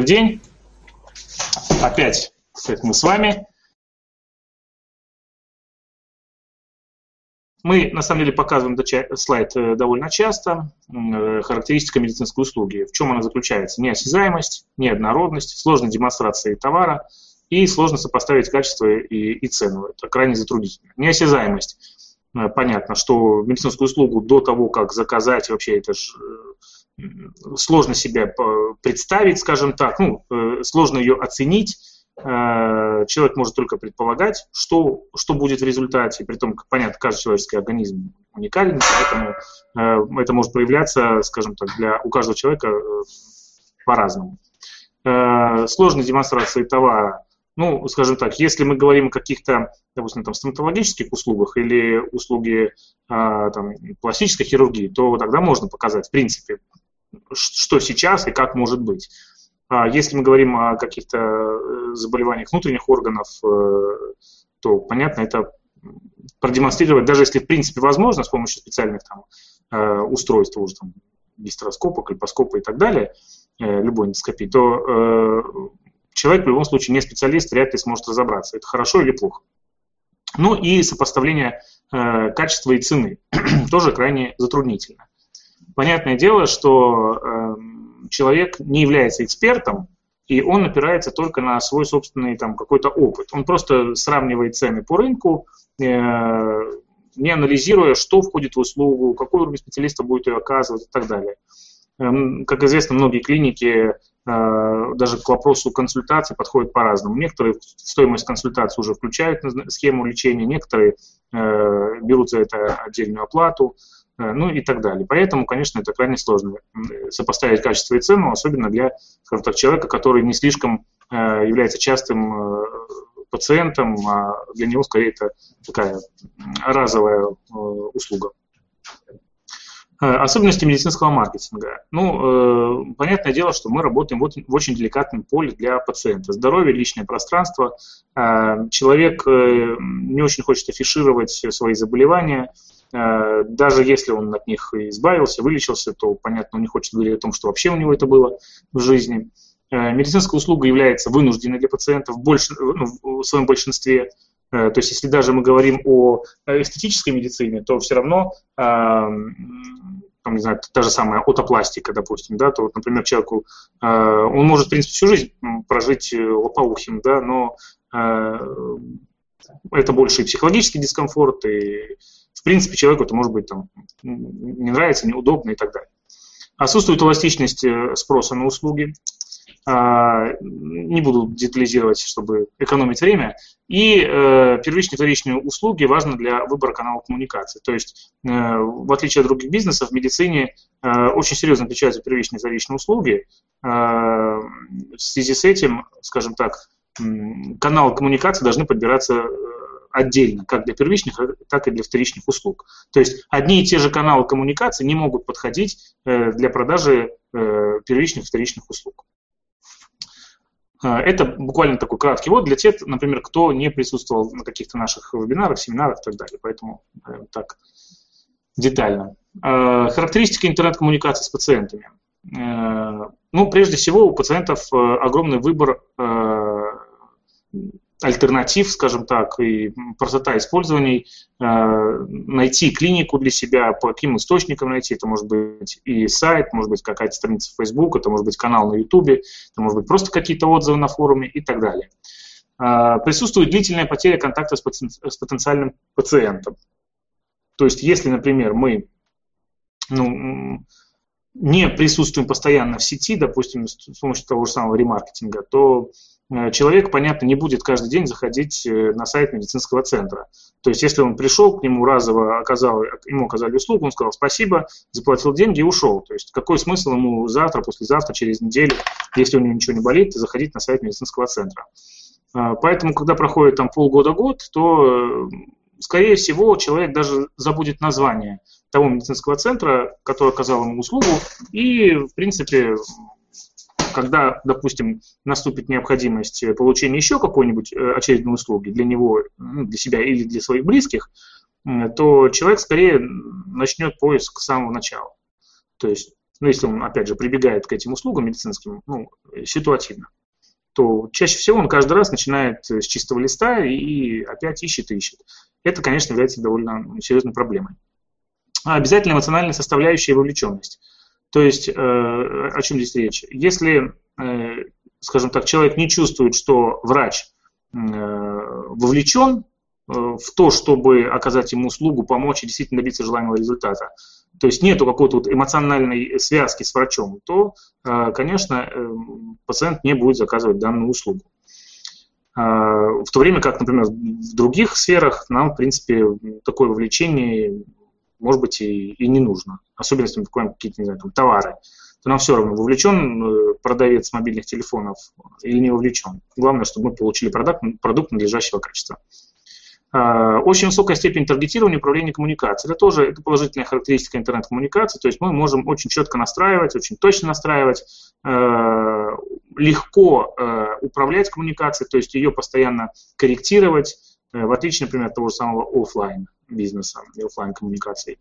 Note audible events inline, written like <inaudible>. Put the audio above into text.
Добрый день. Опять, кстати, мы с вами. Мы, на самом деле, показываем слайд э, довольно часто. Э, характеристика медицинской услуги. В чем она заключается? Неосязаемость, неоднородность, сложная демонстрация товара и сложно сопоставить качество и, и цену. Это крайне затруднительно. Неосязаемость. Э, понятно, что медицинскую услугу до того, как заказать, вообще это же сложно себя представить, скажем так, ну, сложно ее оценить Э, человек может только предполагать, что, что будет в результате. Притом, понятно, каждый человеческий организм уникален, поэтому э, это может проявляться, скажем так, для, у каждого человека э, по-разному. Сложная демонстрация товара. Ну, скажем так, если мы говорим о каких-то, допустим, там, стоматологических услугах или услуги там, пластической хирургии, то тогда можно показать, в принципе, что сейчас и как может быть. А если мы говорим о каких-то э, заболеваниях внутренних органов, э, то, понятно, это продемонстрировать, даже если в принципе возможно с помощью специальных там, э, устройств, уже там, гистероскопа, кальпоскопа и так далее, любой эндоскопии, то человек в любом случае не специалист, вряд ли сможет разобраться, это хорошо или плохо. Ну и сопоставление качества и цены <clears throat> тоже крайне затруднительно. Понятное дело, что эм, человек не является экспертом, и он опирается только на свой собственный там какой-то опыт. Он просто сравнивает цены по рынку, э, не анализируя, что входит в услугу, какой уровень специалиста будет ее оказывать и так далее. Эм, как известно, многие клиники э, даже к вопросу консультации подходят по-разному. Некоторые стоимость консультации уже включают схему лечения, некоторые э, берут за это отдельную оплату. Э, ну и так далее. Поэтому, конечно, это крайне сложно сопоставить качество и цену, особенно для, скажем так, человека, который не слишком э, является частым пациентом, а для него скорее это такая разовая услуга. Особенности медицинского маркетинга. Ну, понятное дело, что мы работаем вот в очень деликатном поле для пациента. Здоровье, личное пространство. человек не очень хочет афишировать свои заболевания, Э, даже если он от них избавился, вылечился, то, понятно, он не хочет говорить о том, что вообще у него это было в жизни. Э, медицинская услуга является вынужденной для пациентов в, больш... ну, в своем большинстве. Э, то есть, если даже мы говорим о эстетической медицине, то все равно, там, не знаю, та же самая отопластика, допустим, да, то вот, например, человеку, он может, в принципе, всю жизнь прожить лопоухим, да, но это больше и психологический дискомфорт, и в принципе, человеку это может быть там, не нравится, неудобно и так далее. Отсутствует эластичность э, спроса на услуги. А, не буду детализировать, чтобы экономить время. И э, первичные и вторичные услуги важны для выбора канала коммуникации. То есть, э, в отличие от других бизнесов, в медицине очень серьезно отличаются первичные и вторичные услуги. в связи с этим, скажем так, каналы коммуникации должны подбираться отдельно, как для первичных, так и для вторичных услуг. То есть одни и те же каналы коммуникации не могут подходить э, для продажи э, первичных и вторичных услуг. Э, это буквально такой краткий вот для тех, например, кто не присутствовал на каких-то наших вебинарах, семинарах и так далее. Поэтому так детально. Характеристики интернет-коммуникации с пациентами. Ну, прежде всего, у пациентов огромный выбор альтернатив, скажем так, и простота использования, э, найти клинику для себя, по каким источникам найти, это может быть и сайт, может быть какая-то страница в Facebook, это может быть канал на YouTube, это может быть просто какие-то отзывы на форуме и так далее. Э, присутствует длительная потеря контакта с, потен, с потенциальным пациентом. То есть, если, например, мы ну, не присутствуем постоянно в сети, допустим, с помощью того же самого ремаркетинга, то человек, понятно, не будет каждый день заходить э, на сайт медицинского центра. То есть, если он пришел, к нему разово оказал, ему оказали услугу, он сказал спасибо, заплатил деньги и ушел. То есть, какой смысл ему завтра, послезавтра, через неделю, если у него ничего не болит, заходить на сайт медицинского центра. Э, поэтому, когда проходит там полгода-год, то, скорее всего, человек даже забудет название того медицинского центра, который оказал ему услугу, и, в принципе, когда, допустим, наступит необходимость э, получения еще какой-нибудь э, очередной услуги для него, ну, для себя или для своих близких, то человек скорее начнет поиск с самого начала. То есть но если он, опять же, прибегает к этим услугам медицинским, ну, ситуативно, то чаще всего он каждый раз начинает с чистого листа и опять ищет и ищет. Это, конечно, является довольно серьезной проблемой. А обязательно эмоциональная составляющая и вовлеченность. То есть, э, о чем здесь речь? Если, э, скажем так, человек не чувствует, что врач э, вовлечен в то, чтобы оказать ему услугу, помочь и действительно добиться желаемого результата, то есть нету какой-то вот эмоциональной связки с врачом, то, конечно, пациент не будет заказывать данную услугу. В то время как, например, в других сферах нам, в принципе, такое вовлечение может быть, и, и не нужно. Особенно, если мы покупаем какие-то, не знаю, там, товары, то нам все равно, вовлечен э, продавец мобильных телефонов или не вовлечен. Главное, чтобы мы получили продукт, продукт надлежащего качества. А, очень высокая степень таргетирования управления коммуникацией. Это тоже это положительная характеристика интернет-коммуникации. То есть мы можем очень четко настраивать, очень точно настраивать, э, легко э, управлять коммуникацией, то есть ее постоянно корректировать, в отличие, например, от того же самого офлайн бизнеса и офлайн коммуникаций.